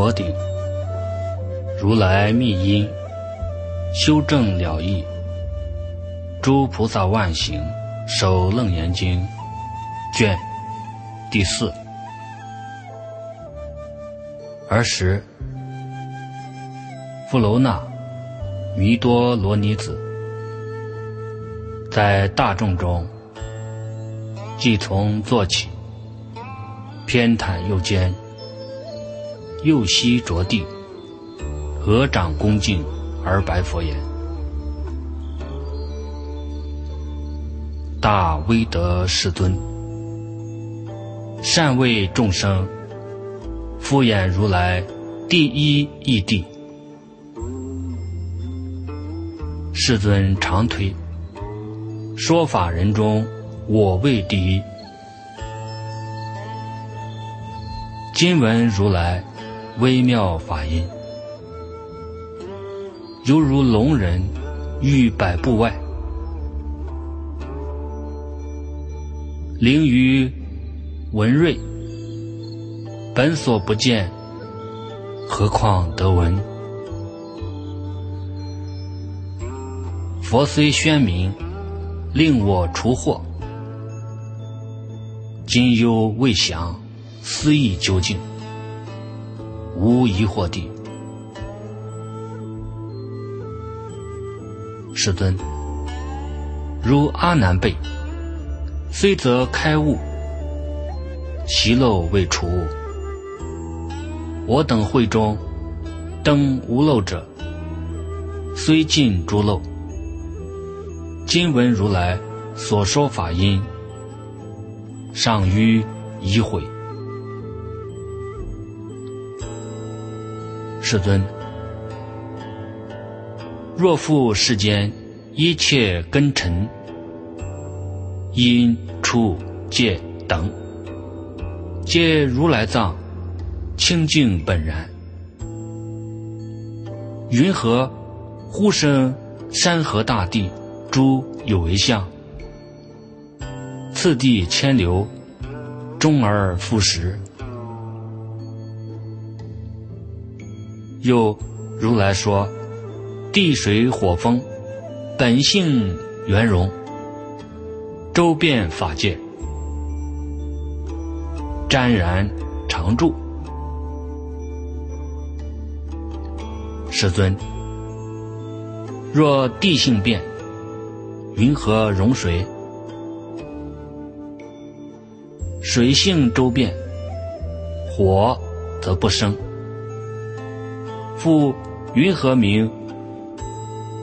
佛顶，如来密因，修正了义。诸菩萨万行，守楞严经卷第四。儿时，富楼那弥多罗尼子在大众中，即从坐起，偏袒右肩，右膝着地，合掌恭敬而白佛言。大威德世尊，善为众生敷衍如来第一义谛。世尊常推说法人中，我为第一。今闻如来微妙法音，犹如龙人欲百步外。灵于文瑞，本所不见，何况得闻？佛虽宣明，令我除惑，今犹未详，思意究竟，无疑惑地。世尊，如阿难辈。虽则开悟，习漏未除。我等会中登无漏者，虽尽诸漏。今闻如来所说法音，尚于疑悔。世尊，若复世间一切根尘。因出界等，皆如来藏清净本然。云何忽生山河大地诸有为相？次第千流，终而复始。又如来说：地水火风本性圆融。周遍法界，沾然常住。世尊，若地性变，云何容水？水性周遍，火则不生。复云何名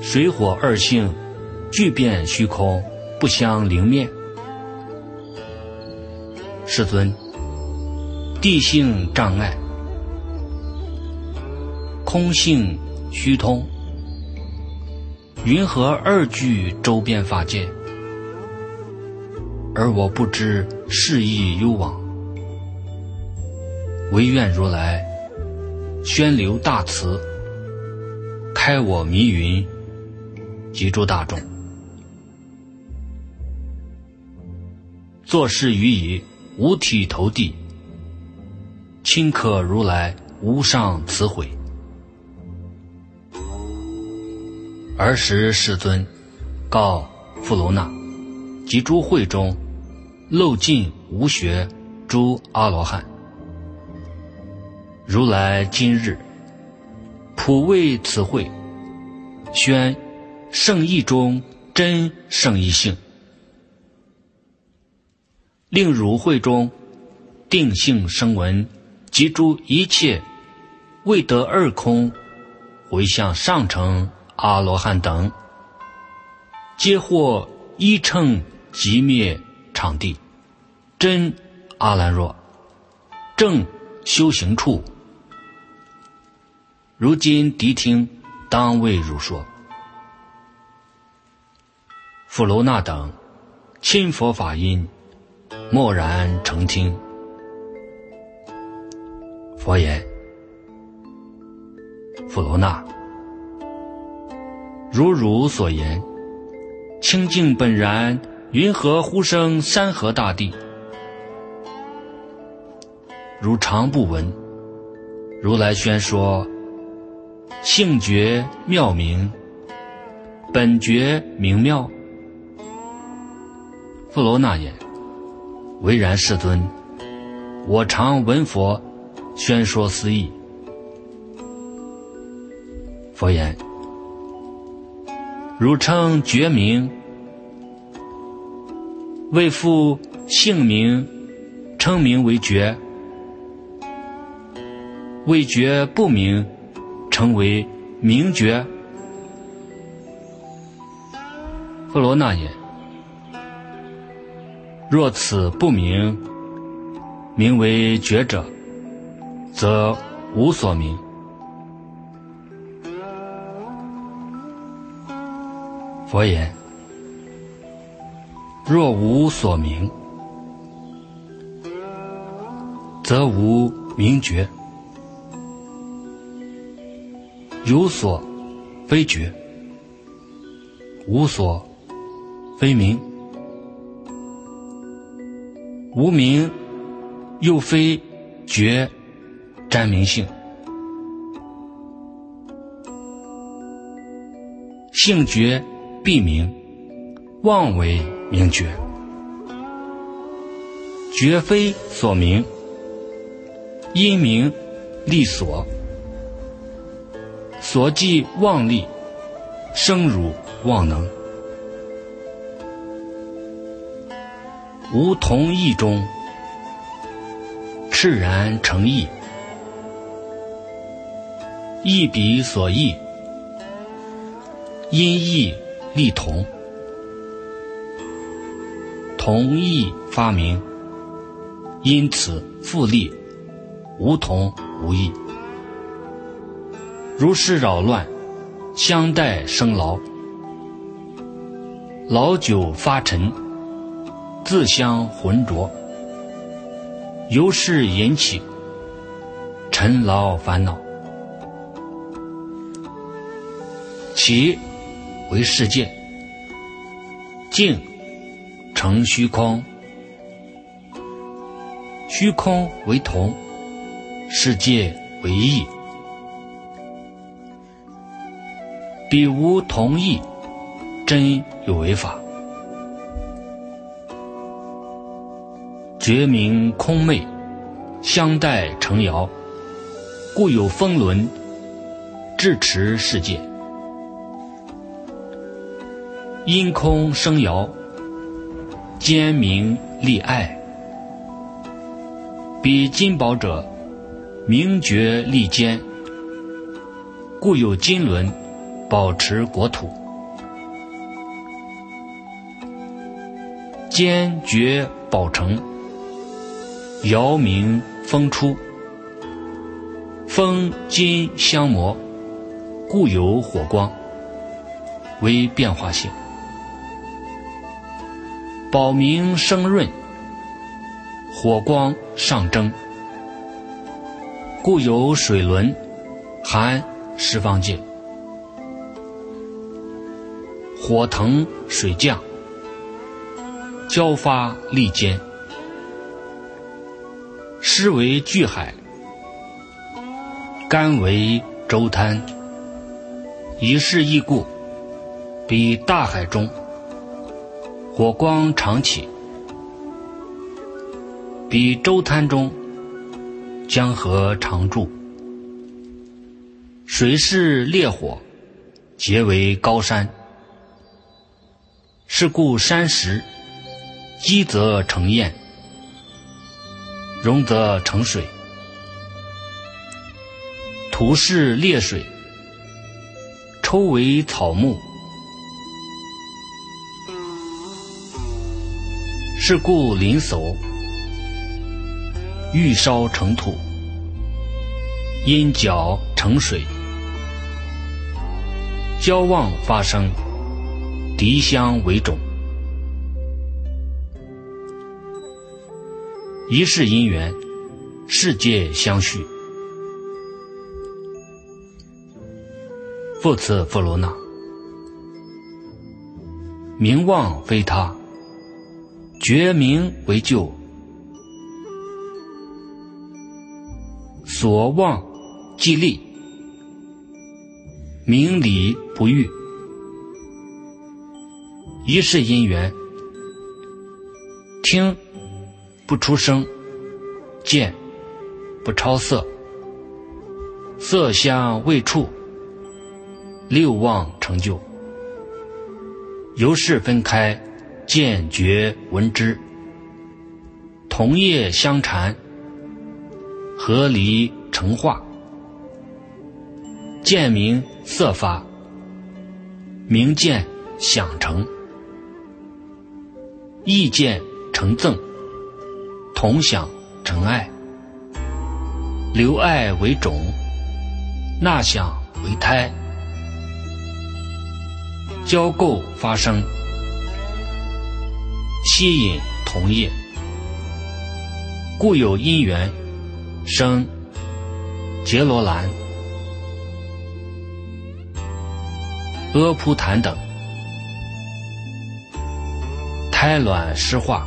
水火二性俱变虚空？不相灵面，世尊，地性障碍，空性虚通，云何二句周遍法界？而我不知是意幽往，唯愿如来宣流大慈，开我迷云，及诸大众。作事于以五体投地，顷刻如来无上慈悔。儿时世尊告富楼那及诸会中漏尽无学诸阿罗汉，如来今日普为此会宣圣意中真圣意性。令汝会中定性声闻及诸一切未得二空回向上乘阿罗汉等，皆获一乘即灭场地真阿兰若正修行处。如今谛听当为汝说，富楼那等亲佛法音。默然成听。佛言：“富罗那，如汝所言，清净本然，云何忽生山河大地？如常不闻，如来宣说：性觉妙明，本觉明妙。富罗那言：唯然，世尊。我常闻佛宣说斯义。佛言：汝称觉明，为复姓名称名为觉。未觉不明，成为名觉。弗罗那言：若此不明，名为觉者，则无所名。佛言：若无所名，则无名觉。有所非觉，无所非明，无名又非觉沾明性，性觉必明，妄为明觉，觉非所明，因明立所。所即妄力，生如妄能，无同意中，赤然成意，意彼所异，因意立同，同意发明，因此复立，无同无异。如是扰乱，相待生劳，老久发沉，自相浑浊，由是引起尘劳烦恼。其为世界，静成虚空，虚空为同，世界为异。彼无同意，真有为法。觉明空昧，相待成遥，故有风轮，至持世界。因空生遥，坚明立爱。彼金宝者，明觉立坚，故有金轮。保持国土，坚决保成，遥明风出，风金相磨，故有火光，为变化性，保明生润，火光上蒸，故有水轮，含十方界。火腾水降，交发利坚，湿为巨海，干为周滩。一事一故，比大海中火光常起，比周滩中江河常住。水是烈火，结为高山。是故山石积则成堰，溶则成水；土是烈水，抽为草木。是故林叟欲烧成土，因角成水，交望发生。敌相为种，一世因缘，世界相续。复次，弗罗那，名望非他，觉名为旧，所望既立，明理不遇，一世因缘，听不出声，见不超色，色香味触，六望成就，由是分开，见觉闻知，同业相缠，合离成化。见明色发，明见想成，意见成憎，同想成爱，留爱为种，纳想为胎，交构发生，吸引同业，故有因缘生。杰罗兰。阿扑檀等，胎卵湿化，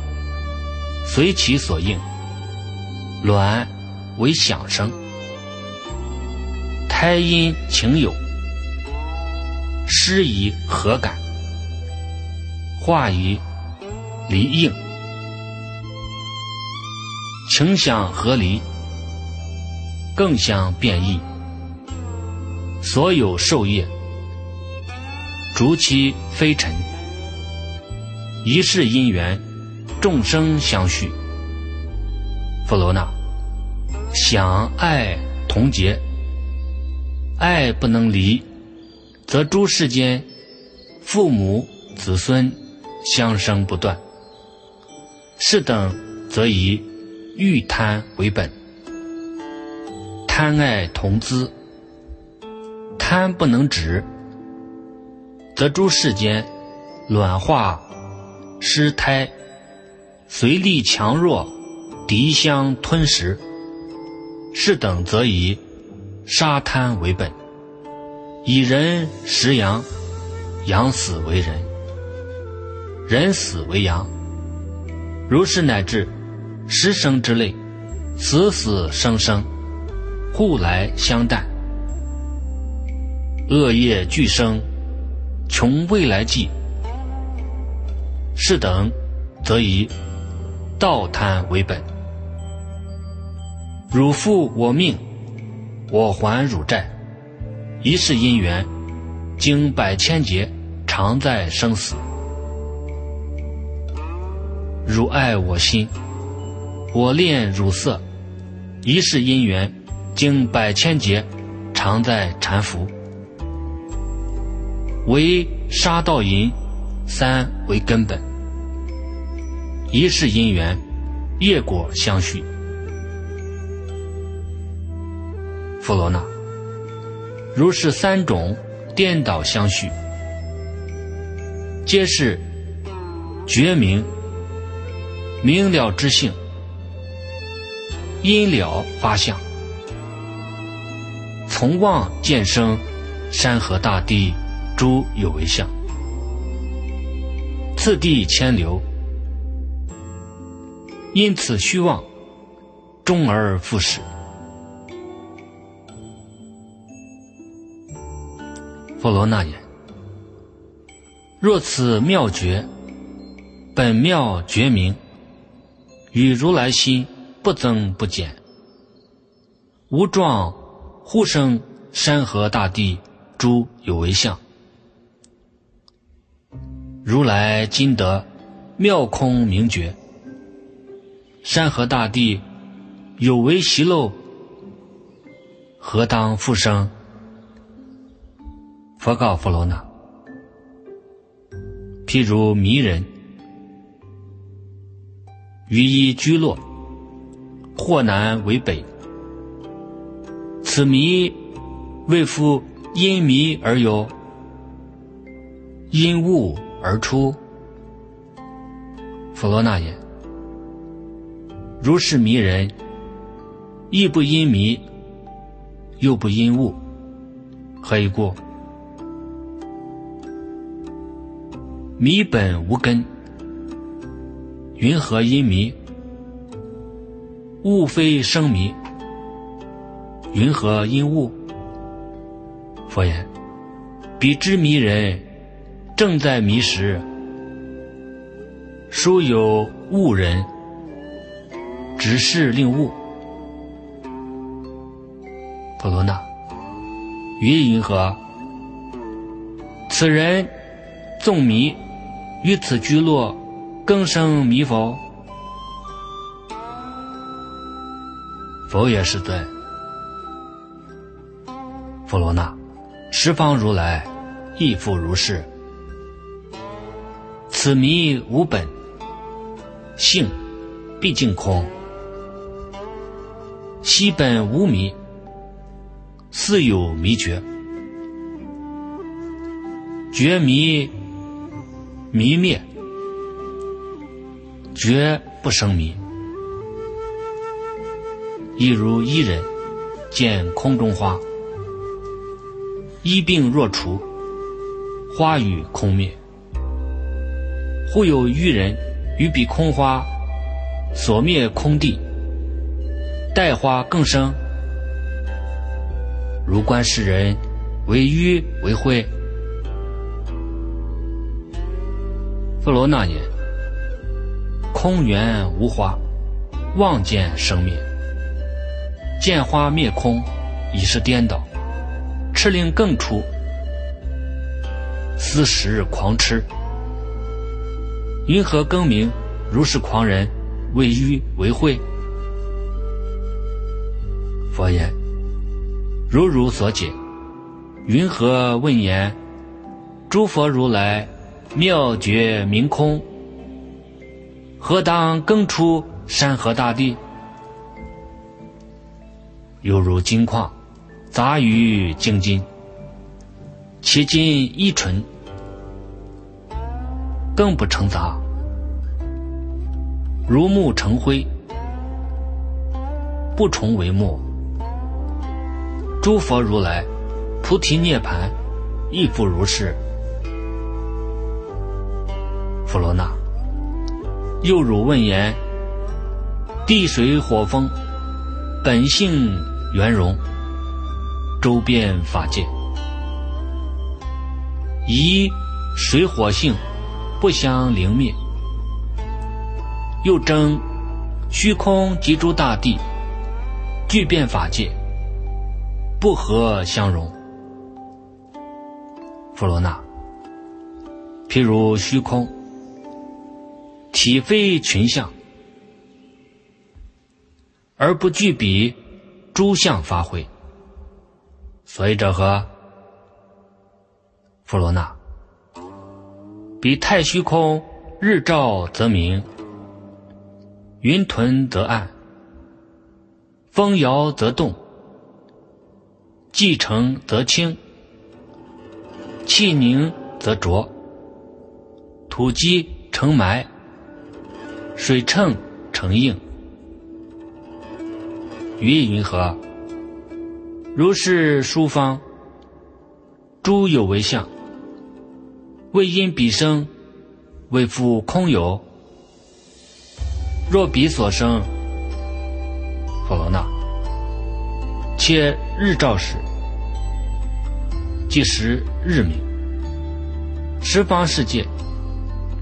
随其所应。卵为响声，胎阴情有，湿以和感，化以离应，情想合离，更相变异。所有受业。逐其飞尘，一世因缘，众生相续。佛罗那，想爱同结，爱不能离，则诸世间父母子孙相生不断。是等则以欲贪为本，贪爱同资，贪不能止。则诸世间卵化失胎，随力强弱，敌相吞食。是等则以杀贪为本，以人食阳，阳死为人，人死为阳。如是乃至十生之类，死死生生，互来相待，恶业俱生。穷未来计，是等，则以道贪为本。汝负我命，我还汝债。一世因缘，经百千劫，常在生死。汝爱我心，我恋汝色。一世因缘，经百千劫，常在缠缚。为杀盗淫三为根本，一世因缘，业果相续。佛罗那，如是三种颠倒相续，皆是觉明明了之性，因了发相，从望见生山河大地。诸有为相，次第牵流，因此虚妄，终而复始。佛罗那言：若此妙觉，本妙觉明，与如来心不增不减，无状忽生山河大地诸有为相。如来今得妙空明觉，山河大地有为习漏，何当复生？佛告佛罗那：譬如迷人于一居落，或南为北，此迷为复因迷而有，因物。而出，弗罗那言：如是迷人，亦不因迷，又不因物，何以故？迷本无根，云何因迷？物非生迷，云何因物？佛言：彼之迷人，正在迷时。殊有悟人，只是令悟。婆罗那，于云何？此人纵迷，于此居落，更生迷否？佛也是尊。佛罗那，十方如来亦复如是。此迷无本性，毕竟空；基本无迷，似有迷觉。觉迷迷灭，觉不生迷。亦如一人见空中花，一病若除，花与空灭。忽有愚人于彼空花所灭空地，待花更生。如观世人为愚为慧。弗罗那言：空缘无花，望见生灭。见花灭空，已是颠倒；吃令更出，思食狂痴。云何更名如是狂人？为愚为慧？佛言：如如所解。云何问言？诸佛如来妙觉明空，何当更出山河大地？犹如金矿，杂于精金，其金一纯，更不成杂；如木成灰，不重为木。诸佛如来菩提涅盘，亦复如是。弗罗那，又汝问言：地水火风，本性。圆融，周边法界，以水火性不相灵灭，又争虚空及诸大地，具变法界，不和相容。弗罗那，譬如虚空，体非群相，而不具彼。诸相发挥，所以者何？弗罗那，彼太虚空，日照则明，云屯则暗，风摇则动，气成则清，气凝则浊，土积成埋，水称成硬。于云何？如是书方，诸有为相，为因彼生，为复空有。若彼所生，佛罗那，且日照时，即时日明，十方世界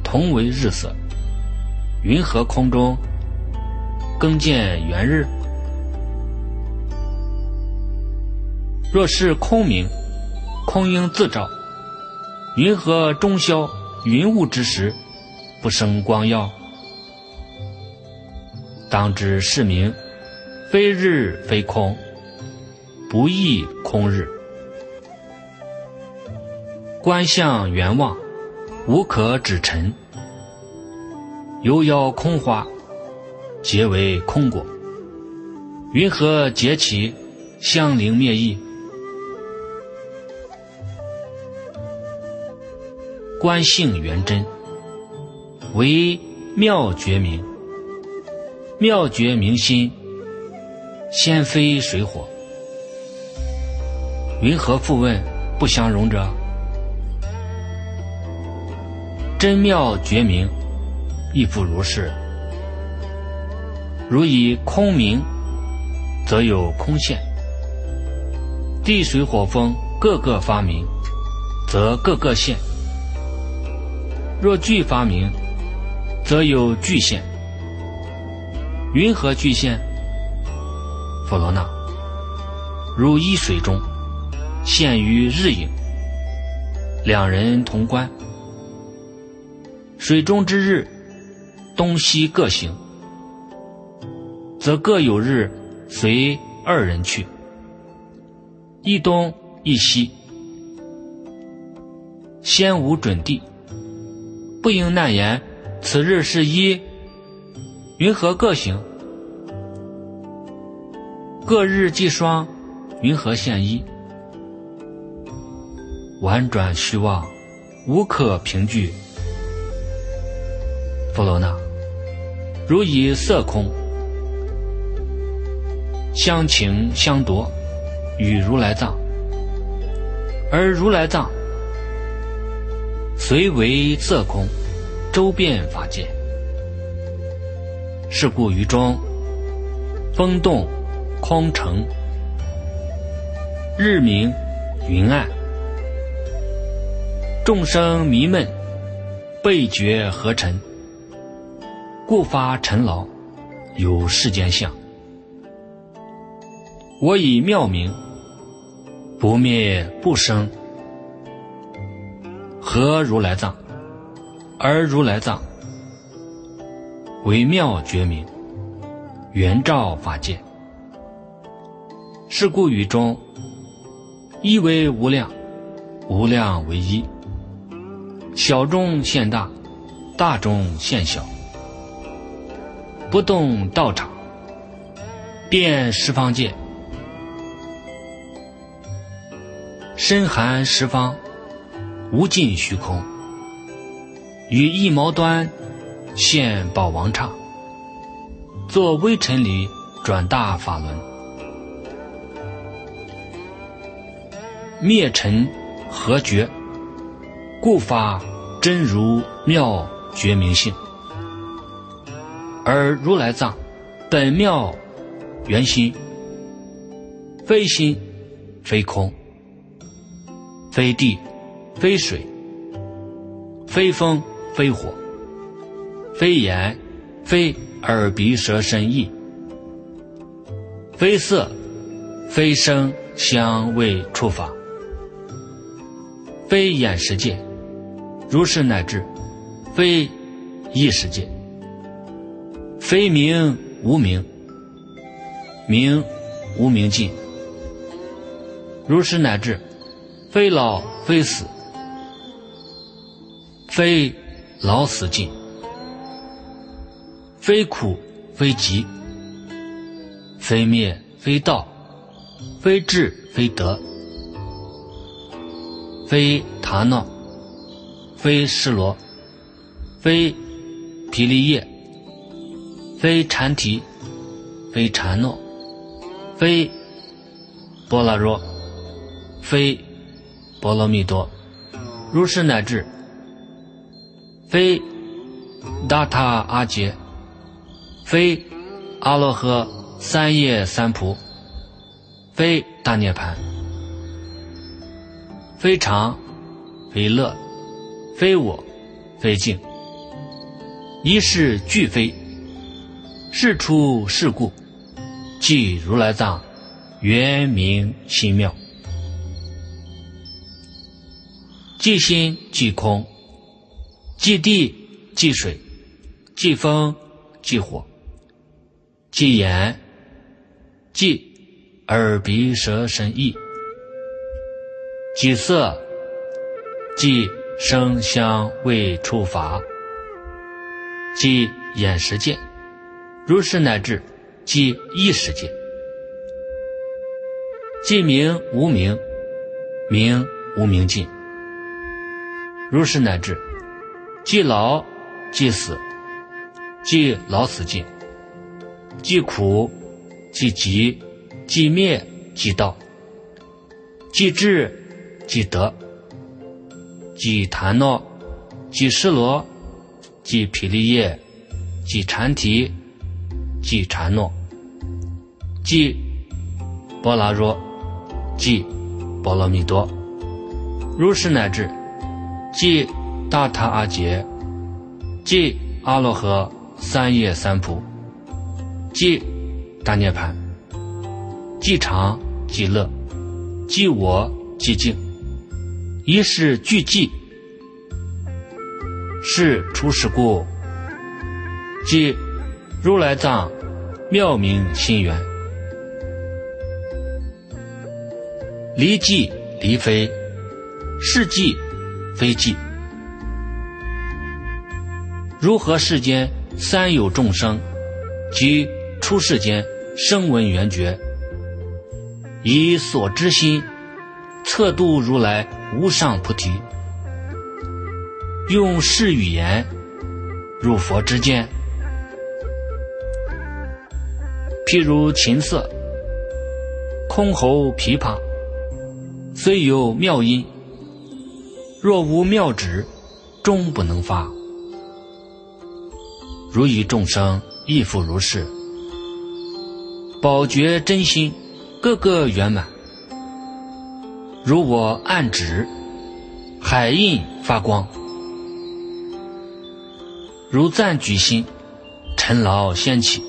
同为日色，云和空中更见圆日？若是空明，空应自照。云和中消云雾之时，不生光耀？当知是名非日非空，不异空日。观相圆望，无可指陈。犹邀空花，皆为空果。云何结其相灵灭异？观性圆真，为妙觉明。妙觉明心，先非水火。云何复问不相容者？真妙觉明，亦复如是。如以空明，则有空现；地水火风各个发明，则各个现；若俱发明，则有具现。云何具现？佛罗纳，如一水中，现于日影，两人同观。水中之日，东西各行，则各有日随二人去，一东一西，先无准地，不应难言。此日是一，云何各行？各日既双，云何现一？婉转虚妄，无可凭据。弗罗那，如以色空相情相夺，与如来藏，而如来藏虽为色空，周遍法界。是故于中风动空成，日明云暗，众生迷闷，被觉何尘。故发尘劳，有世间相。我以妙名，不灭不生，何如来藏，而如来藏为妙觉明，圆照法界。是故语中，一为无量，无量为一，小中现大，大中现小。不动道场，遍十方界，深含十方，无尽虚空。与一毛端现宝王刹，作微尘里转大法轮，灭尘合觉，故发真如妙觉明性。而如来藏本妙圆心，非心非空，非地非水，非风非火，非眼非耳鼻舌身意，非色非声香味触法，非眼识界，如是乃至非意识界。非名无名，名无名尽。如是乃至，非老非死，非老死尽，非苦非集，非灭非道，非智非德，非塔闹，非释罗，非毗利叶。非禅提，非禅诺，非波罗若，非波罗蜜多，如是乃至非达他阿杰，非阿罗诃三叶三菩，非大涅盘，非常，非乐，非我，非净，一是俱非。是出是故，即如来藏，圆明心妙，即心即空，即地即水，即风即火，即眼即耳鼻舌身意，即色即声香味触法，即眼识见。如是乃至，即意识界；即名无名，名无名尽。如是乃至，即老即死，即老死尽；即苦即集，即灭即道；即智即得；即檀诺，即失罗，即毗利耶，即禅提。即禅诺，即波拉若，即波罗蜜多。如是乃至，即大他阿杰，即阿罗河三叶三菩，即大涅盘，即常即乐，即我即净，一是俱寂，是出世故，即如来藏妙明心源，离寂离非，是寂非寂。如何世间三有众生，即出世间声闻缘觉，以所知心测度如来无上菩提，用是语言入佛之间，譬如琴瑟、箜篌、琵琶，虽有妙音，若无妙旨，终不能发。如与众生亦复如是，宝觉真心，个个圆满。如我暗指，海印发光；如赞举心，尘劳掀起。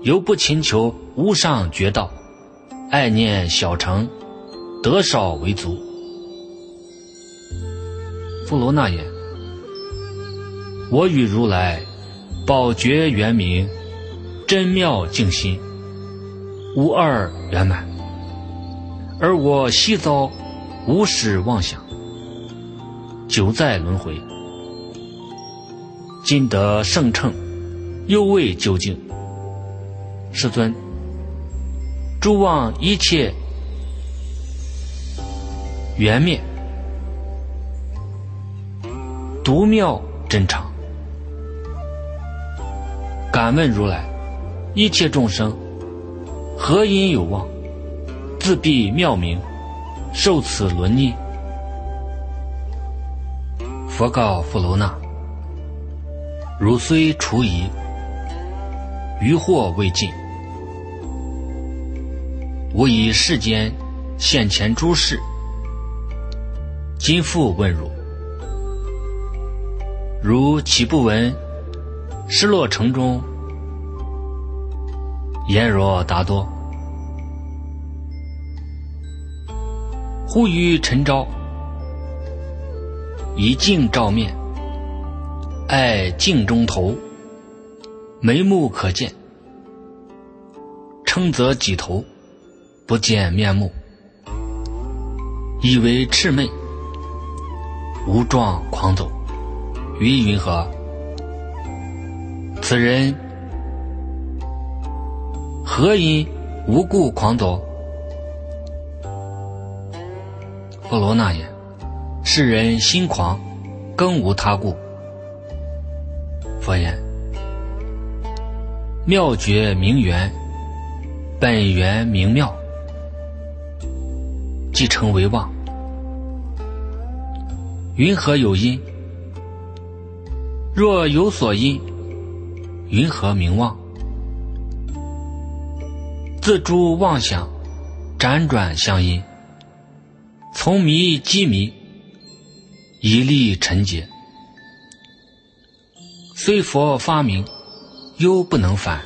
犹不勤求无上觉道，爱念小乘，得少为足。富罗那言。我与如来宝觉圆明，真妙净心，无二圆满。而我悉遭无始妄想，久在轮回。今得圣称，又未究竟。世尊，诸望一切缘灭，独妙真常。敢问如来，一切众生何因有望，自闭妙明，受此轮逆？佛告富楼那：汝虽除疑，余惑未尽。吾以世间现前诸事，今复问汝：汝岂不闻？失落城中，言若达多，忽于晨朝，以镜照面，爱镜中头，眉目可见，称则几头，不见面目，以为魑魅，无状狂走，于云何？此人何因无故狂走？波罗那言：世人心狂，更无他故。佛言：妙觉明缘，本源明妙，即成为妄。云何有因？若有所因。云何名望？自诸妄想，辗转相因，从迷积迷，以利尘劫。虽佛发明，犹不能返。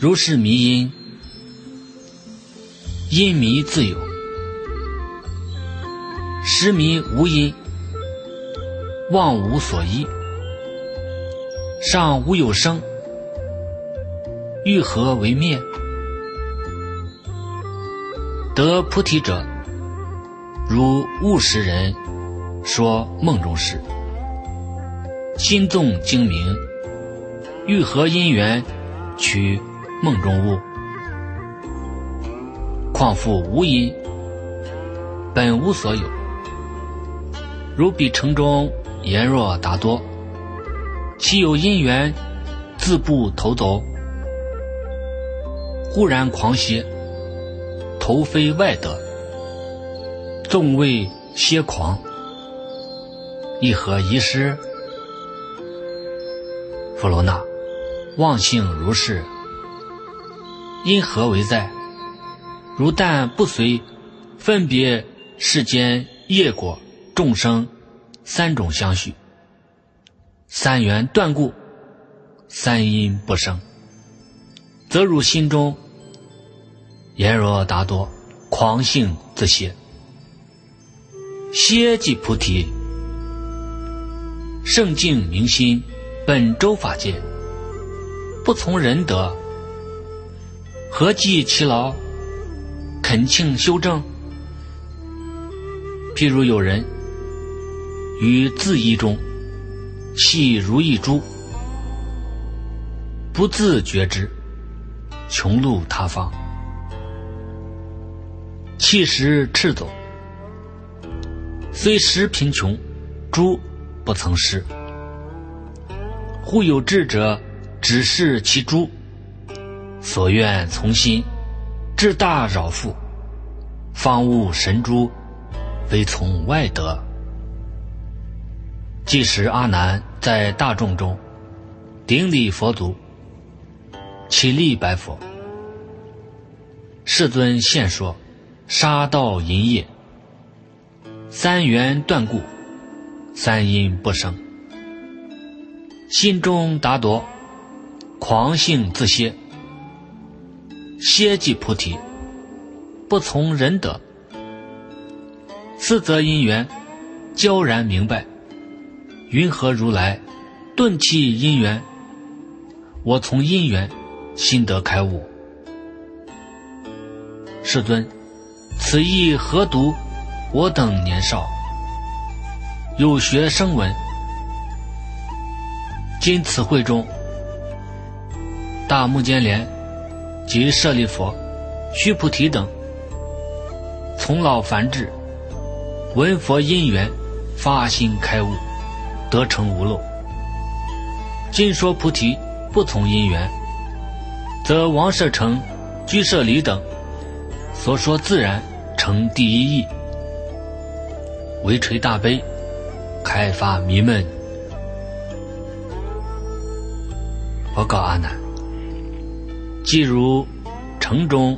如是迷因，因迷自有；实迷无因，妄无所依。上无有生，欲何为灭？得菩提者，如悟识人说梦中事，心纵精明，欲何因缘取梦中物？况复无因，本无所有。如彼城中言若达多。其有因缘，自不投走，忽然狂歇，头非外得，纵为歇狂，一何遗失？弗罗那，妄性如是，因何为在？如但不随分别世间业果众生三种相续，三缘断故，三因不生，则汝心中言若达多，狂性自歇，歇即菩提，圣境明心，本周法界，不从仁德，何计其劳？恳请修正。譬如有人于自意中系如意珠，不自觉知，穷路他方，弃食赤走，虽时贫穷，诸不曾失。忽有智者指示其诸，所愿从心。志大扰复，方悟神珠，非从外得。即使阿难在大众中顶礼佛足，起立白佛：“世尊现说，杀道淫业，三缘断故，三因不生，心中达夺，狂性自歇。”歇即菩提，不从人德，四则因缘，交然明白。云何如来顿弃因缘？我从因缘心得开悟。世尊，此意何独？我等年少，有学声闻。今此会中，大目犍连。及舍利佛、须菩提等，从老凡至，闻佛因缘，发心开悟，得成无漏。今说菩提不从因缘，则王舍城、居舍离等所说自然成第一义，为垂大悲，开发迷闷。我告阿难。即如城中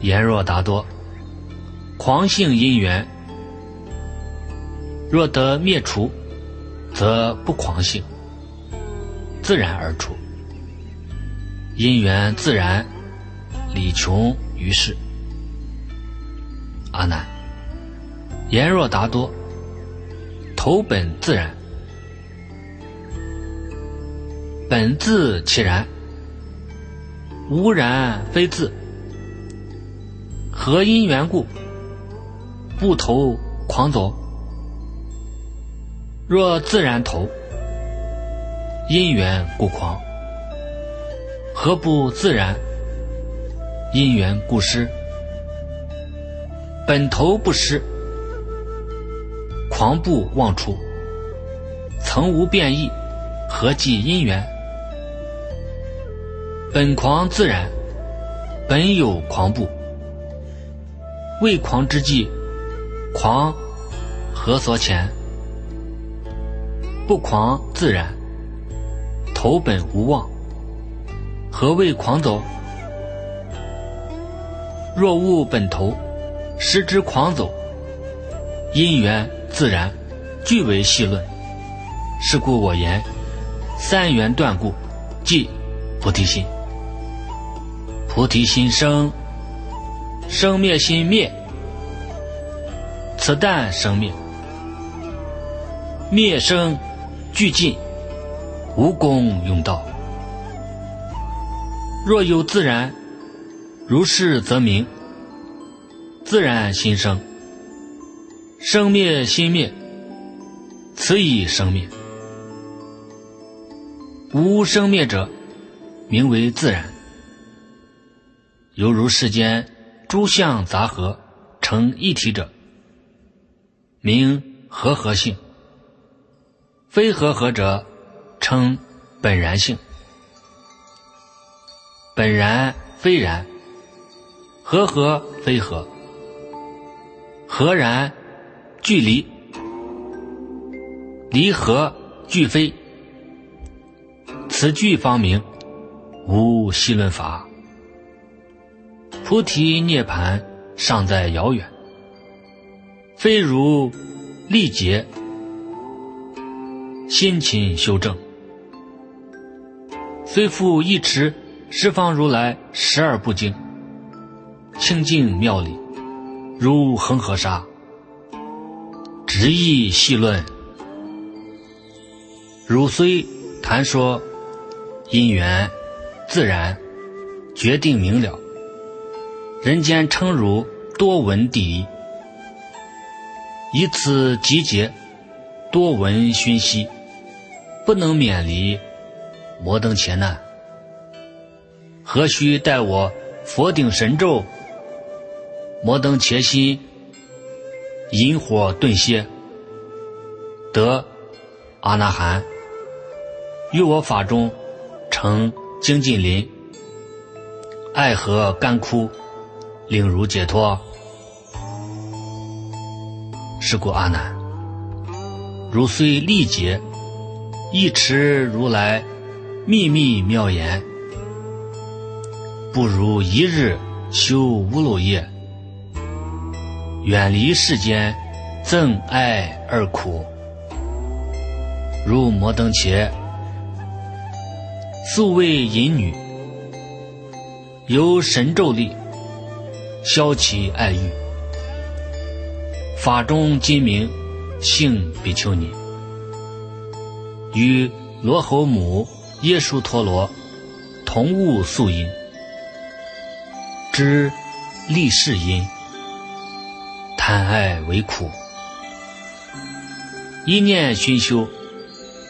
言若达多，狂性因缘，若得灭除，则不狂性，自然而出。因缘自然，理穷于是。阿难，言若达多，投本自然，本自其然。无然非自，何因缘故？不投狂走。若自然投，因缘故狂。何不自然？因缘故失。本头不失，狂不妄出，曾无变异，何计因缘？本狂自然，本有狂不？未狂之际，狂何所遣？不狂自然，头本无妄，何谓狂走？若悟本头，失之狂走，因缘自然，俱为细论。是故我言：三缘断故，即菩提心。菩提心生，生灭心灭，此但生灭，灭生俱尽，无功用道。若有自然，如是则明。自然心生，生灭心灭，此以生灭。无生灭者，名为自然。犹如世间诸相杂合成一体者，名和合性；非和合者，称本然性。本然非然，和合非合，合然俱离，离合俱非。此句方明无细论法。菩提涅盘尚在遥远，非如历劫辛勤修正，虽复一持十方如来十二部经，清净妙理，如恒河沙，直意细论，汝虽谈说因缘自然，决定明了。人间称汝多闻第一，以此集结多闻熏习，不能免离摩登前难。何须待我佛顶神咒，摩登切心，引火顿歇，得阿那含，于我法中成精进林，爱河干枯。令如解脱，是故阿难，如虽历劫，一持如来秘密妙言，不如一日修无漏业，远离世间憎爱二苦，如摩登伽，素为淫女，由神咒力。消其爱欲，法中金明，性比丘尼，与罗侯母耶稣陀罗同悟素因，知立世因，贪爱为苦，一念熏修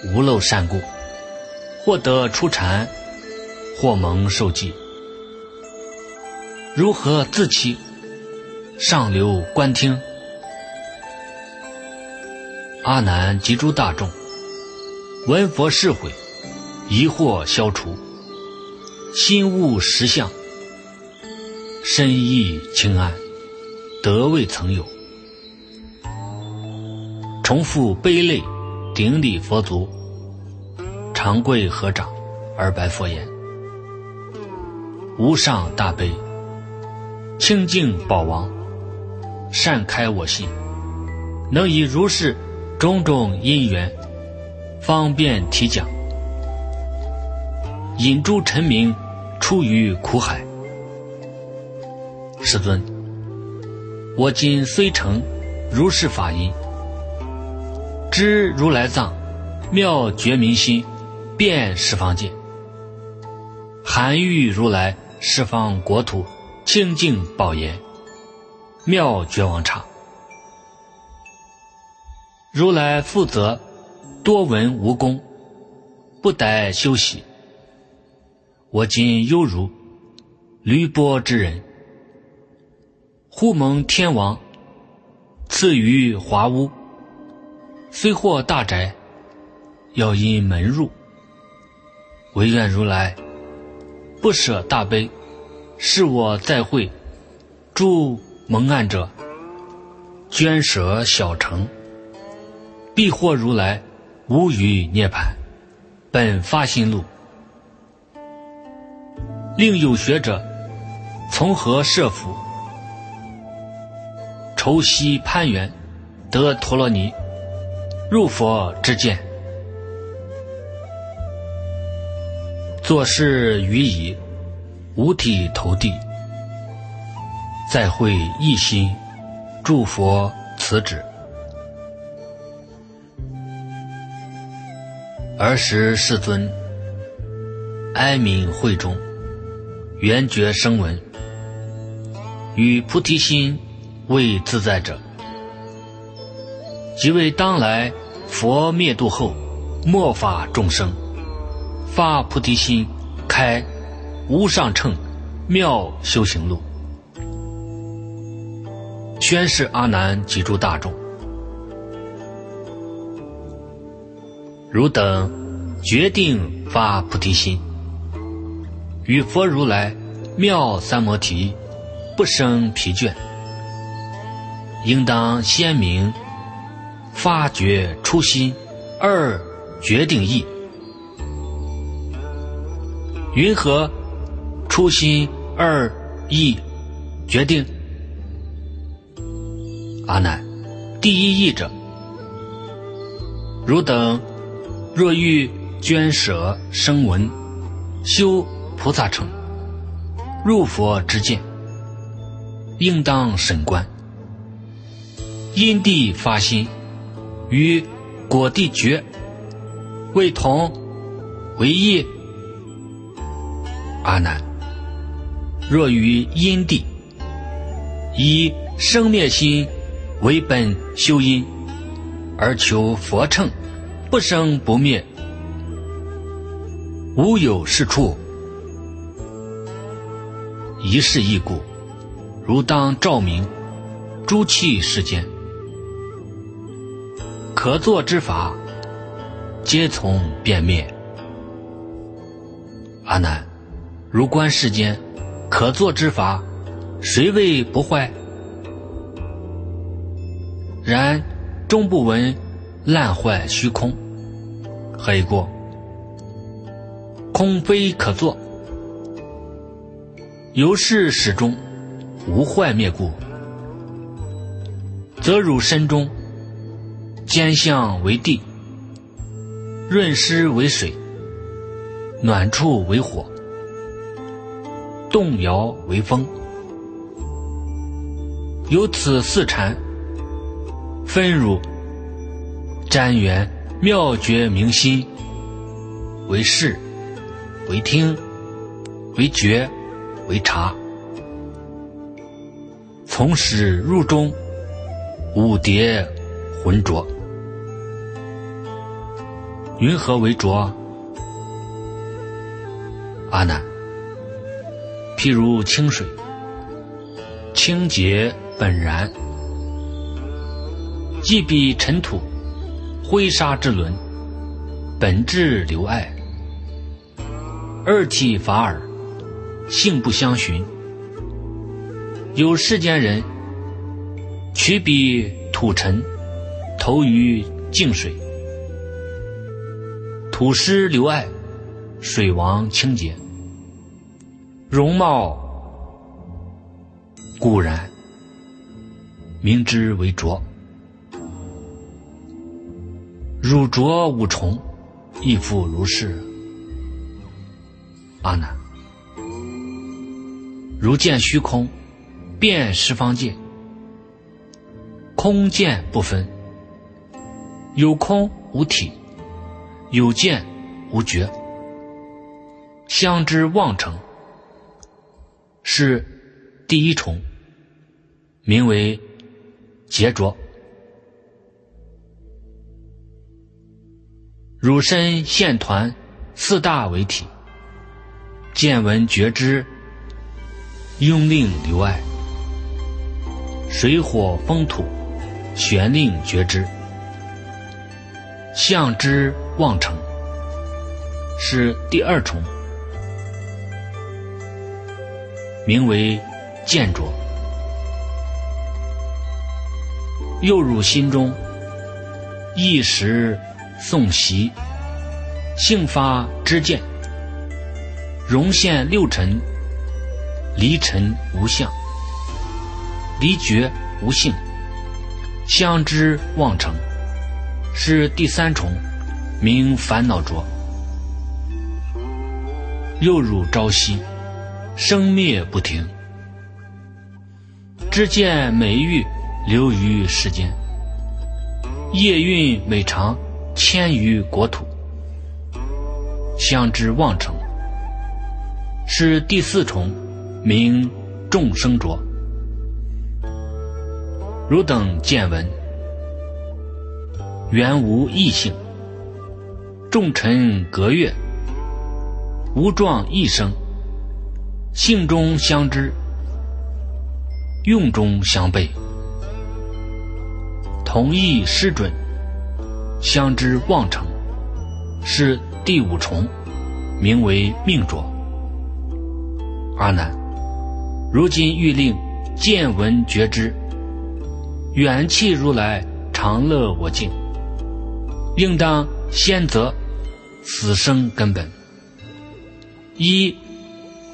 无漏善故，获得出禅，或蒙受记。如何自欺？上流观听。阿难及诸大众，闻佛释悔，疑惑消除，心悟实相，身意清安，得未曾有。重复悲泪，顶礼佛足，长跪合掌，而白佛言：无上大悲。清净宝王，善开我心，能以如是种种因缘，方便提讲，引诸臣民出于苦海。世尊，我今虽成如是法音，知如来藏，妙觉明心，遍十方界，含喻如来十方国土。清净宝言，妙觉王刹。如来负责多闻无功，不待休息。我今犹如驴波之人，忽蒙天王赐予华屋，虽获大宅，要因门入。唯愿如来不舍大悲。是我在会，诸蒙案者，捐舍小乘，必获如来无余涅盘。本发心路，另有学者从何设伏？愁西攀缘，得陀罗尼，入佛之见，做事于矣。五体投地，再会一心，祝佛此旨。儿时世尊哀悯会中，圆觉声闻，与菩提心为自在者，即为当来佛灭度后，末法众生发菩提心，开。无上乘妙修行路，宣示阿难及诸大众：汝等决定发菩提心，与佛如来妙三摩提不生疲倦，应当鲜明发觉初心二决定意，云何？初心二意决定。阿难，第一义者，汝等若欲捐舍声闻，修菩萨乘，入佛之见，应当审观。因地发心，与果地觉，为同为异。阿难，若于因地，以生灭心为本修因，而求佛乘，不生不灭，无有是处。一事一故，如当照明，诸器世间，可作之法，皆从便灭。阿难。如观世间可作之法，谁为不坏？然终不闻烂坏虚空，何以过？空非可作，由是始终无坏灭故，则汝身中坚相为地，润湿为水，暖处为火。动摇为风，由此四禅分入瞻缘妙觉明心，为视，为听，为觉，为察。从始入中，五蝶浑浊。云何为浊？阿难。譬如清水，清洁本然，既比尘土、灰沙之轮，本质留爱，二体法尔，性不相寻。有世间人，取彼土尘，投于净水，土师留爱，水王清洁。容貌固然，明之为浊；汝浊五重，亦复如是。阿难，如见虚空，遍十方界，空见不分，有空无体，有见无觉，相知妄成。是第一重，名为劫浊。汝身现团四大为体，见闻觉知，用令留爱，水火风土，玄令觉知，相知望成，是第二重。名为见着，又入心中，一时诵习，性发知见，容现六尘，离尘无相，离觉无性，相知望成，是第三重，名烦恼浊，又入朝夕。生灭不停，只见美玉流于世间，夜运美长迁于国土，相知妄成，是第四重，名众生浊。汝等见闻，原无异性，众臣隔月，无状一生。性中相知，用中相悖，同意失准，相知妄成，是第五重，名为命浊。阿难，如今欲令见闻觉知，元气如来常乐我净，应当先择死生根本，一。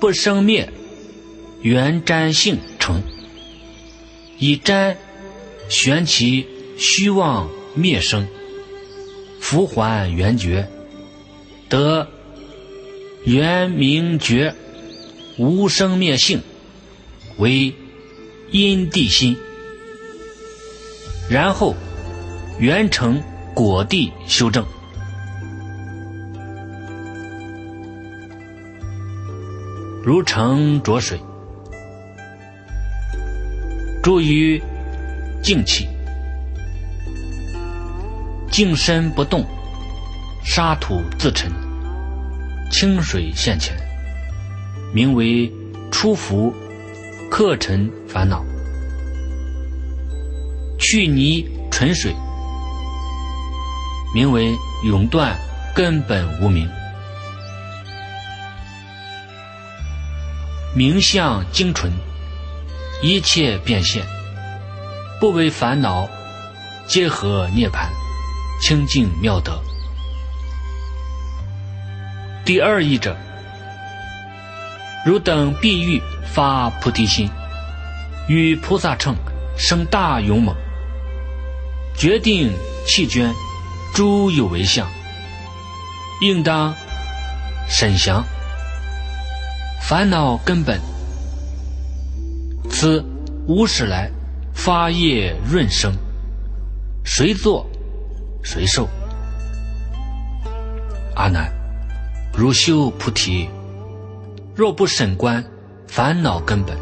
不生灭，缘沾性成。以瞻玄其虚妄灭生，复还圆觉，得圆明觉，无生灭性，为因地心。然后圆成果地修正，如成浊水。注于静气，静身不动，沙土自沉，清水现前，名为出伏，克尘烦恼，去泥纯水，名为永断根本无明，名相精纯。一切变现，不为烦恼，皆合涅盘，清净妙德。第二义者，如等必欲发菩提心，与菩萨乘生大勇猛，决定弃捐诸有为相，应当审详烦恼根本。此无始来发业润生，谁作谁受？阿难，如修菩提，若不审观烦恼根本，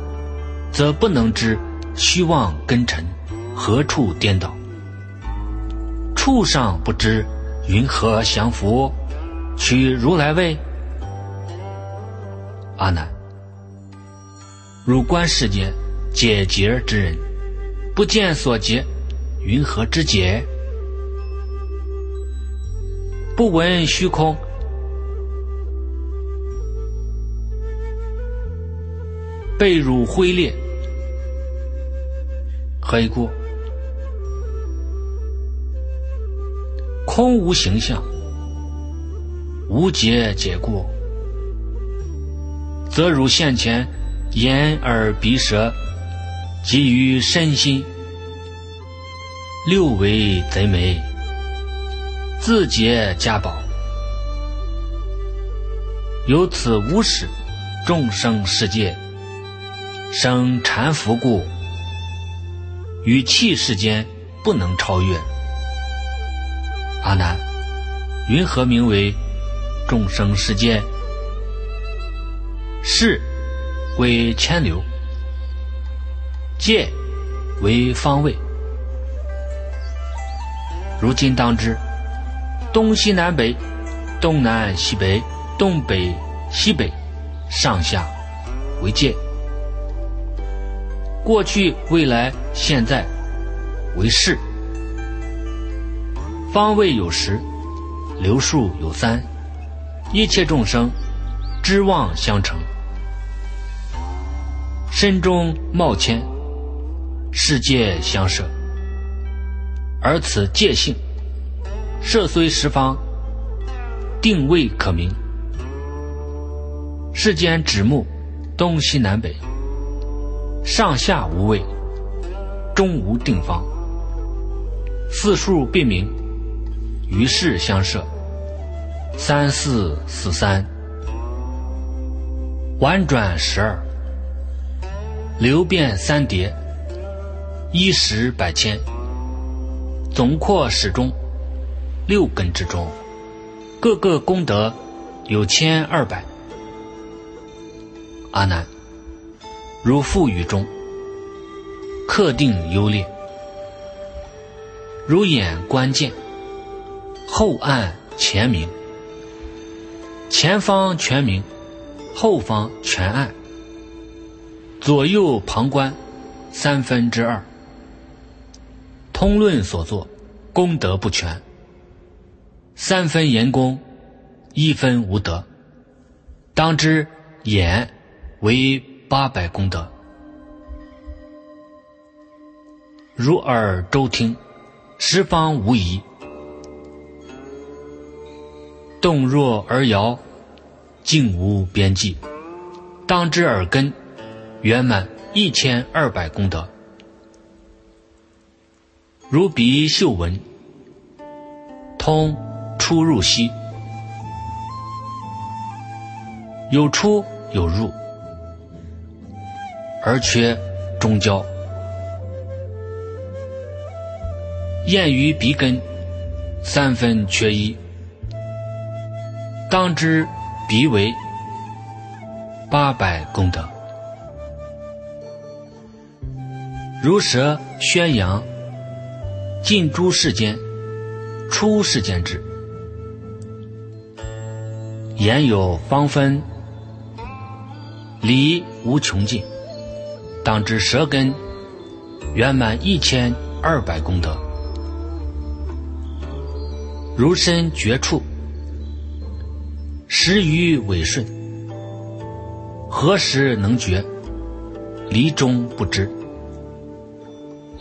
则不能知虚妄根尘何处颠倒。畜上不知云何降伏？取如来位？阿难，如观世间。解结之人，不见所结，云何之解？不闻虚空，被汝灰裂，何以故？空无形象，无结解故，则如现前眼耳鼻舌。及于身心，六为贼眉，自结家宝。由此无始众生世界生缠缚故，与气世间不能超越。阿难，云何名为众生世界？是为千流。界为方位，如今当知，东西南北、东南西北、东北西北、上下为界；过去、未来、现在为世。方位有十，流数有三，一切众生知望相成，身中冒迁。世界相摄，而此界性，摄虽十方，定位可明。世间指目，东西南北，上下无位，中无定方。四数并明，于是相摄。三四四三，婉转十二，流变三叠。一十百千，总括始终，六根之中，各个功德有千二百。阿难，如腹语中，客定优劣，如眼观见，后暗前明，前方全明，后方全暗，左右旁观，三分之二。通论所作，功德不全。三分言功，一分无德。当知眼为八百功德，如耳周听，十方无疑。动若而摇，静无边际。当知耳根圆满一千二百功德。如鼻嗅闻，通出入息，有出有入，而缺中焦。验于鼻根，三分缺一，当知鼻为八百功德。如蛇宣扬，尽诸世间，出世间之。言有方分，理无穷尽，当知舌根圆满一千二百功德。如身绝处，时于尾顺，何时能绝？离中不知，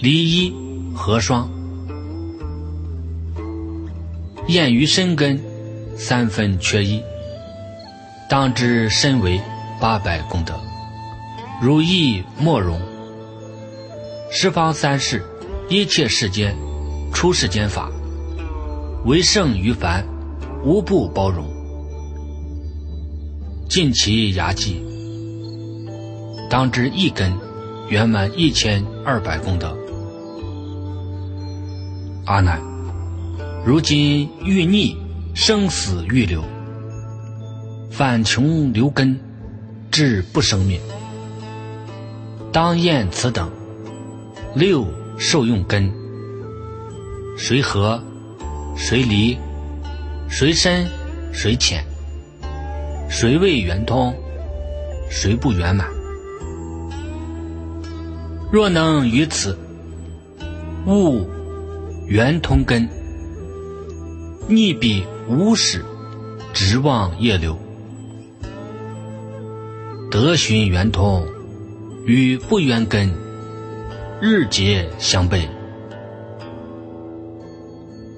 离一合双，厌于身根，三分缺一，当知身为八百功德。如意莫容，十方三世，一切世间，出世间法。为圣于凡，无不包容。尽其牙迹，当知一根圆满一千二百功德。阿难，如今欲逆生死欲流，反穷流根，至不生灭。当验此等六受用根，谁合？谁离，谁深，谁浅，谁未圆通，谁不圆满？若能于此悟圆通根，逆彼无始，直望业流，得寻圆通，与不圆根，日节相悖。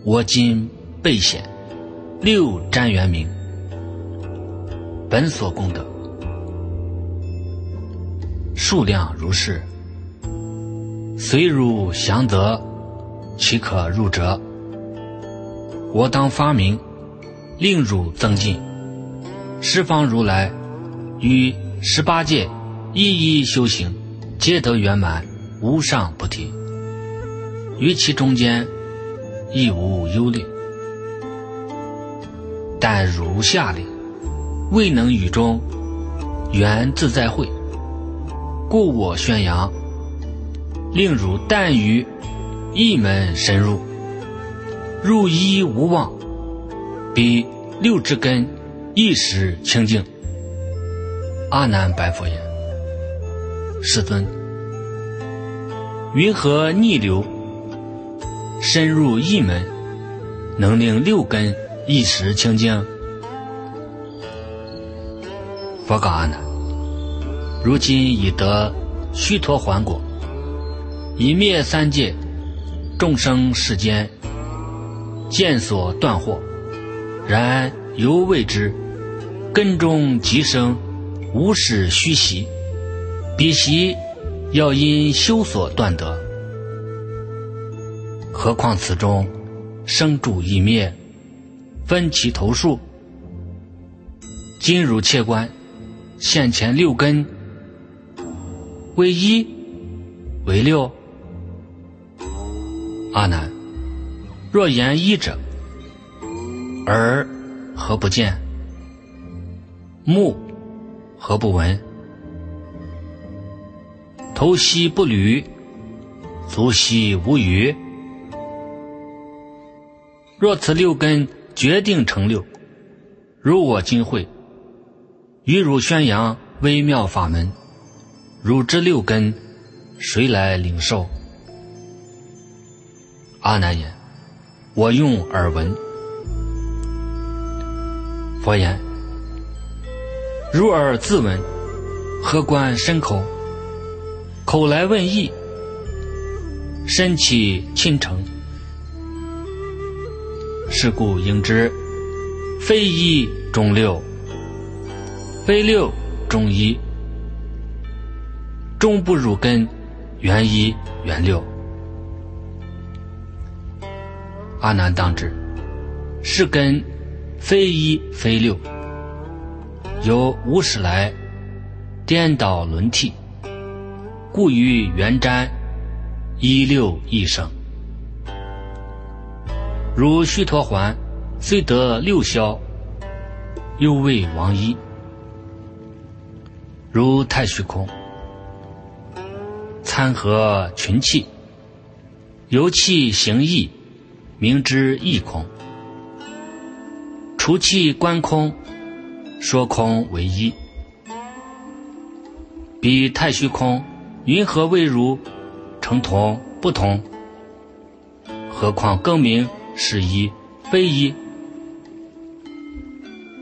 我今备显六瞻圆明，本所功德。数量如是，随汝降得，岂可入者？我当发明，令汝增进。十方如来与十八界一一修行，皆得圆满无上菩提。于其中间。亦无忧虑，但如下令，未能与中缘自在会，故我宣扬，令汝但于一门深入，入一无妄，彼六之根一时清净。阿难白佛言：“世尊，云何逆流？”深入一门，能令六根一时清净。佛告阿难：如今已得须陀洹果，已灭三界众生世间见所断惑，然犹未知根中即生无始虚习，彼习要因修所断得。何况此中生住异灭，分其头数。今汝切观，现前六根为一为六。阿难，若言一者，耳何不见？目何不闻？头息不履，足息无余。若此六根决定成六，如我今会，与汝宣扬微妙法门，汝之六根，谁来领受？阿难言：我用耳闻。佛言：如耳自闻，何关身口？口来问意，身起亲诚。是故应知，非一中六，非六中一，终不入根，原一原六。阿难当知，是根非一非六，有五始来颠倒轮替，故于元瞻一六一生。如须陀环虽得六消，又为王一；如太虚空。参合群气，由气行意，明知异空；除气观空，说空为一。彼太虚空云何未如？成同不同？何况更名？是一非一，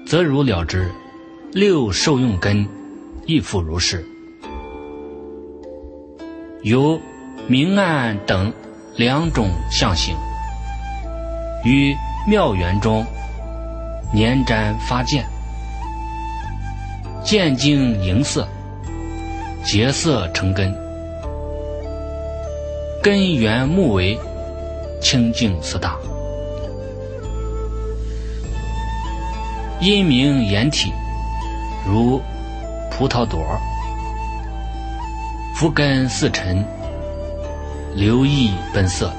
则如了之。六受用根亦复如是。有明暗等两种相形，于妙缘中年瞻发见，见经盈色，结色成根，根源目为清净四大。因名颜体，如葡萄朵；福根似尘，流溢奔色。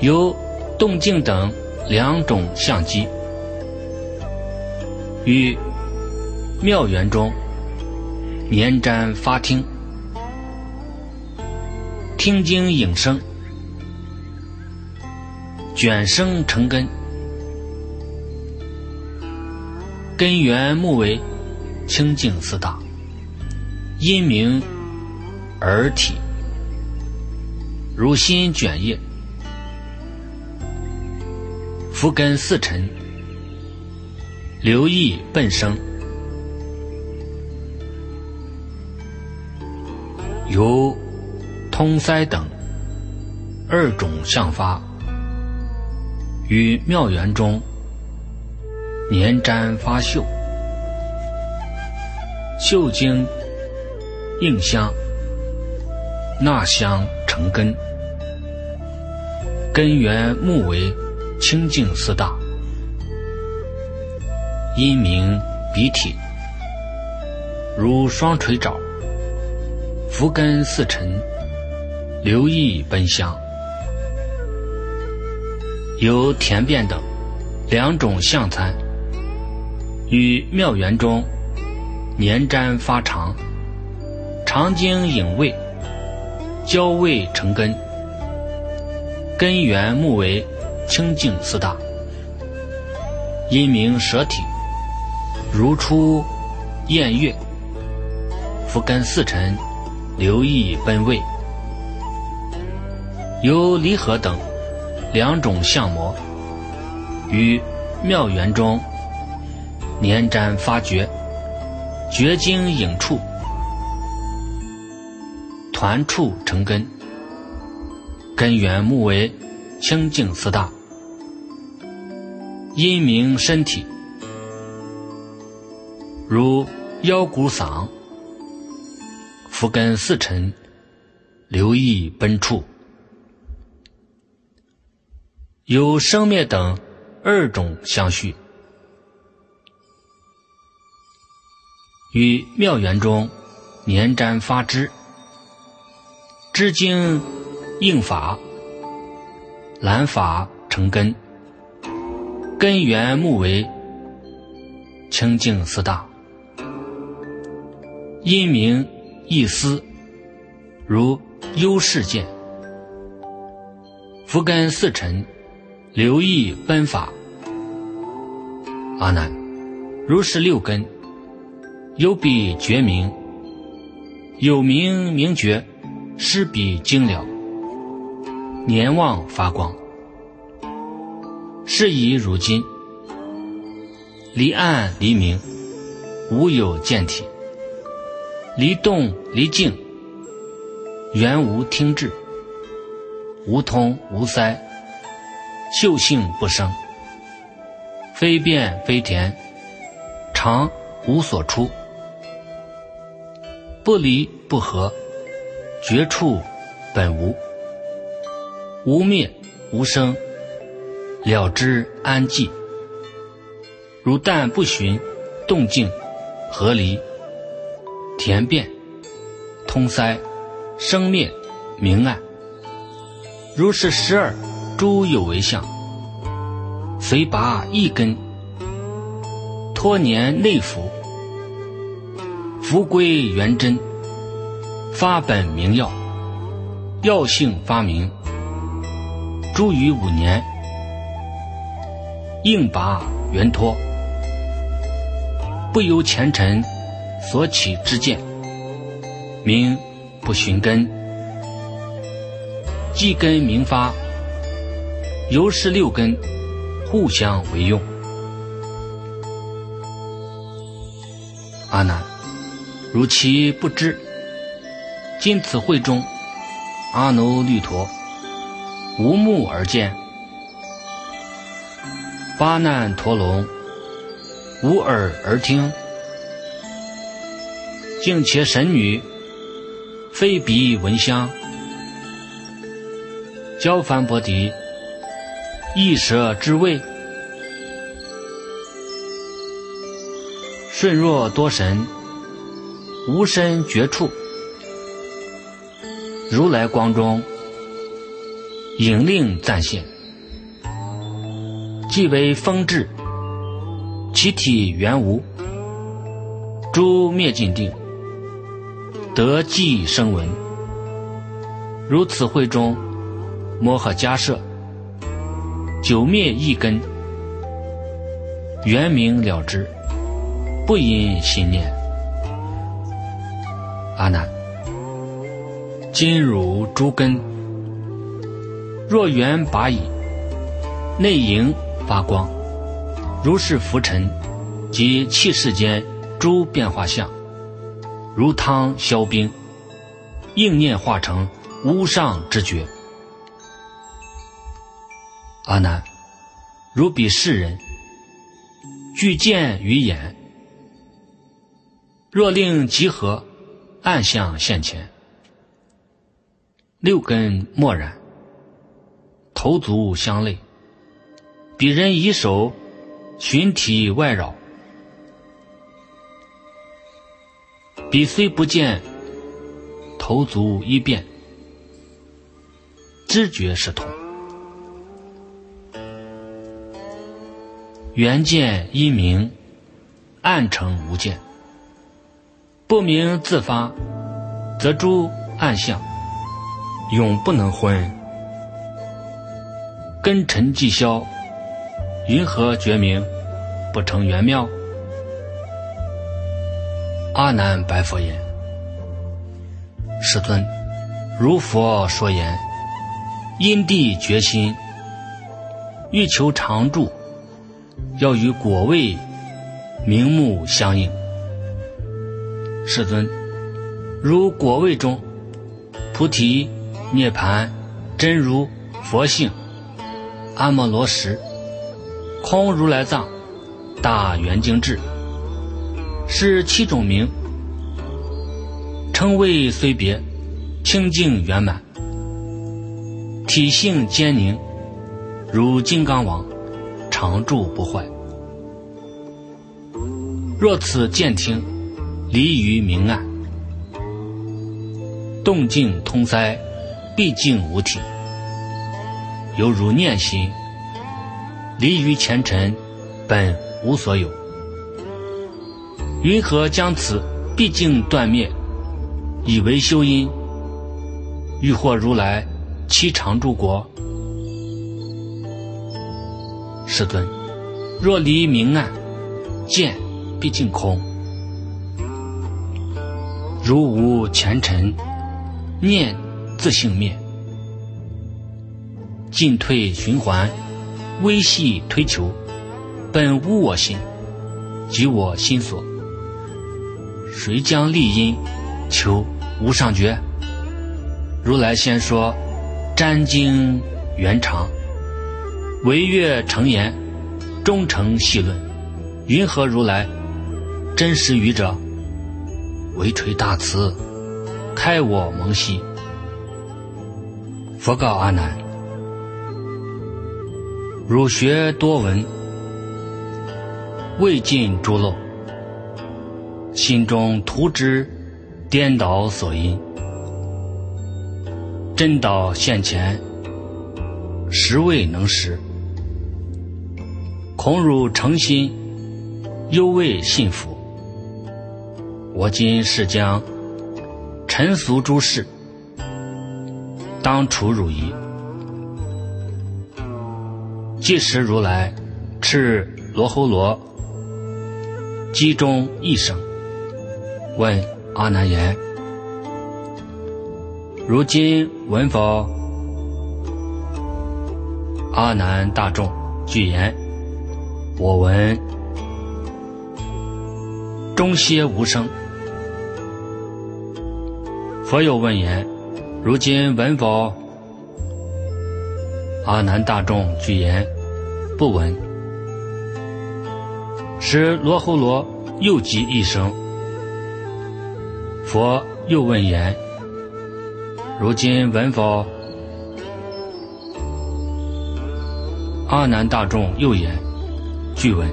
由动静等两种相机，于妙缘中年瞻发听，听经影声，卷生成根。根源目为清净四大，因名耳体，如心卷叶，福根四尘，流溢奔生，由通塞等二种相发，于妙缘中。年瞻发秀，秀经应香，纳香成根，根源目为清净四大，音名鼻体，如双垂爪，福根似尘，流溢奔香，有田变等两种相参。与妙缘中，年瞻发长，长经影味，交味成根，根源目为清净四大，因名舍体，如出宴月，复根四尘，流溢奔味，由离合等两种相模，于妙缘中。年瞻发觉，觉经影处，团处成根，根源目为清净四大，因明身体，如腰骨嗓，福根四尘，流溢奔处，有生灭等二种相续。于妙缘中，年瞻发枝，枝茎应法，兰法成根，根源目为清净四大，因名一思，如幽世见，福根四尘，留意奔法。阿难，如是六根。有彼觉明，有名名觉，施笔精了，年望发光。是以如今，离暗离明，无有见体；离动离静，原无听智，无通无塞，秀性不生，非变非田，常无所出。不离不合，绝处本无，无灭无生，了之安寂。如但不寻动静，合离。田变通塞生灭明暗。如是十二诸有为相，随拔一根，托年内服，福归元真，发本明药，药性发明，诸于五年，应拔圆托，不由前尘所起之见，名不寻根。即根明发，由是六根互相为用。阿难，如其不知，今此会中，阿耨律陀无目而见，八难陀龙无耳而听，净且神女非彼闻香。交梵波迪，一舌之味，顺若多神，无身绝处。如来光中，影令暂现，即为风至，其体原无。诸灭尽定，得即生闻。如此会中。摩诃迦摄，九灭一根，圆明了之，不因心念。阿难，今汝诸根，若圆拔矣，内盈发光，如是浮尘及气世间诸变化相，如汤消冰，应念化成无上之觉。阿难，如彼世人，具见于眼，若令集合，暗相现前，六根默然，头足相类，彼人以手寻体外扰，彼虽不见，头足一变，知觉是同。缘见一明，暗成无见。不明自发，则诸暗相永不能昏。根尘既消，云何觉明？不成圆妙？阿难白佛言：“世尊，如佛说言，因地决心，欲求常住。”要与果位明目相应。世尊，如果位中菩提涅盘真如佛性阿摩罗什空如来藏大圆精智，是七种名，称谓虽别，清净圆满，体性坚宁，如金刚王。常住不坏。若此见听，离于明暗，动静通塞，毕竟无体，犹如念心，离于前尘，本无所有。云何将此毕竟断灭，以为修因？欲获如来七常住国？世尊，若离明暗，见毕竟空；如无前尘，念自性灭。进退循环，微细推求，本无我心，即我心所。谁将立因求无上觉？如来先说瞻经圆常。唯月成言，终成细论。云何如来真实愚者？唯垂大慈，开我蒙兮。佛告阿难：儒学多闻，未尽诸漏，心中图之颠倒所因。真道现前，实未能识。恐汝诚心，犹未信服。我今是将尘俗诸事，当除汝疑。即时如来敕罗侯罗，机中一声，问阿难言：如今闻否？阿难大众具言：我闻。终歇无声。佛又问言：“如今闻否？”阿难大众具言：“不闻。”时罗侯罗又击一声。佛又问言：“如今闻否？”阿难大众又言：“具闻。”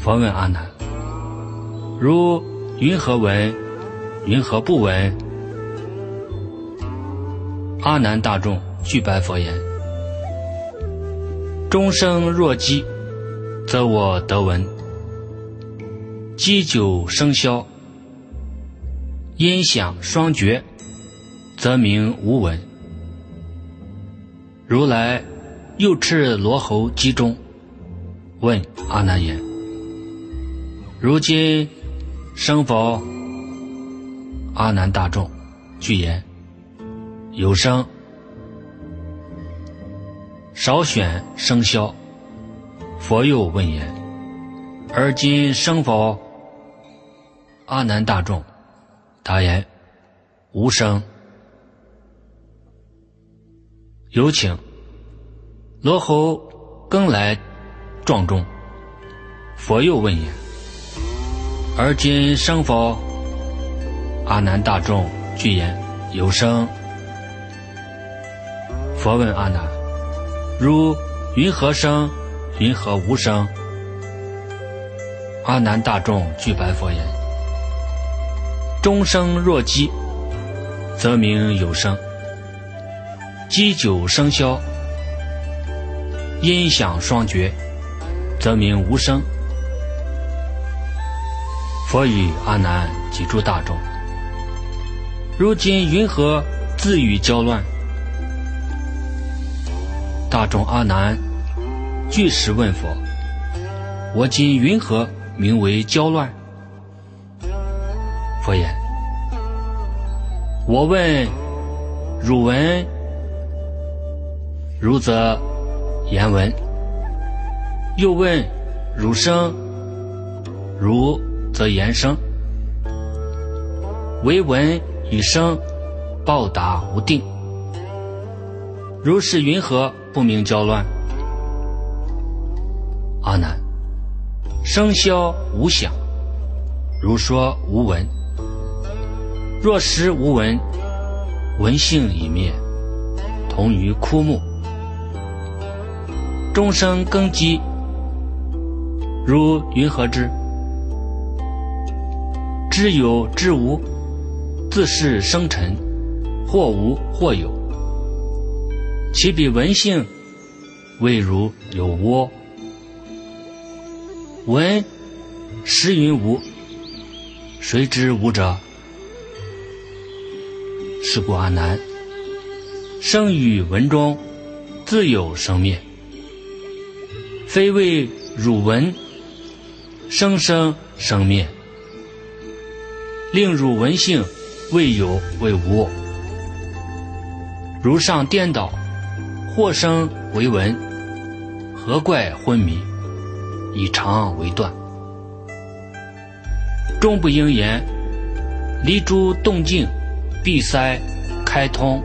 佛问阿难：“如？”云何闻？云何不闻？阿难大众具白佛言：终生若饥，则我得闻；饥酒生消，音响双绝，则名无闻。如来又斥罗侯集中，问阿难言：如今。生否？阿难大众，具言有生。少选生消。佛又问言：而今生否？阿难大众，答言无生。有请罗侯更来撞钟。佛又问言。而今生否？阿难大众具言有生。佛问阿难：如云何生？云何无生？阿难大众具白佛言：终生若饥，则名有生；饥久生消，音响双绝，则名无生。佛语阿难及诸大众：如今云何自语交乱？大众阿难具实问佛：我今云何名为交乱？佛言：我问汝闻，汝则言闻；又问汝生，汝。则言生，唯闻与生，报答无定。如是云何不明交乱？阿难，生消无想，如说无闻。若识无闻，闻性已灭，同于枯木。终生根基，如云何知？知有知无，自是生尘，或无或有。其比文性，未如有无。闻实云无，谁知无者？是故阿难，生于文中，自有生灭，非为汝闻，生生生灭。令汝文性，未有为无。如上颠倒，或生为闻，何怪昏迷？以长为断，终不应言。离诸动静，闭塞开通，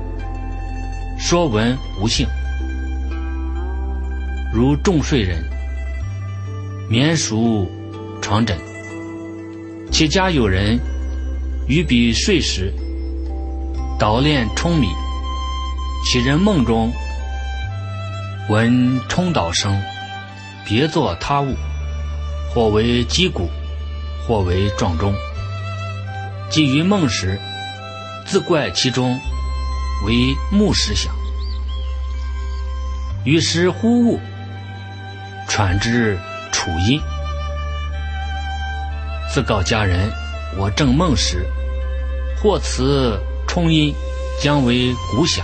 说闻无性。如重睡人，眠熟床枕，其家有人。于彼睡时，捣练舂米，其人梦中闻冲岛声，别作他物，或为击鼓，或为撞钟。即于梦时，自怪其中为木石响。于是呼物，传之楚音。自告家人：我正梦时，或此冲音，将为鼓响。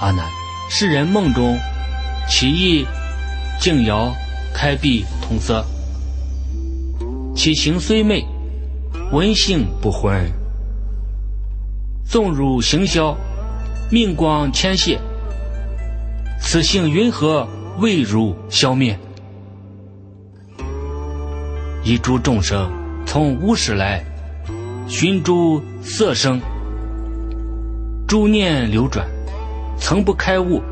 阿难。世人梦中，其意静摇开闭通色，其形虽昧，闻性不昏。纵汝行消，命光牵泻，此性云何未如消灭？一诸众生从无始来，寻诸色声，诸念流转。曾不开悟，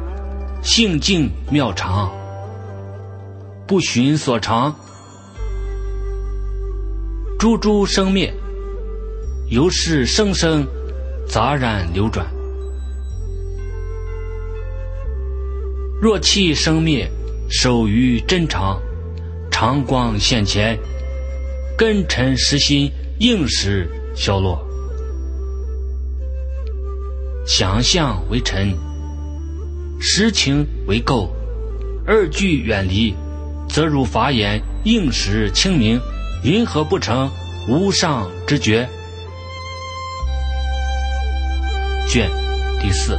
性静妙常，不寻所长，诸诸生灭，由是生生杂染流转。若气生灭，守于真常，常光现前，根尘实心应时消落，想象为尘。实情为垢，二句远离，则如法眼应时清明，云何不成无上之觉？卷第四。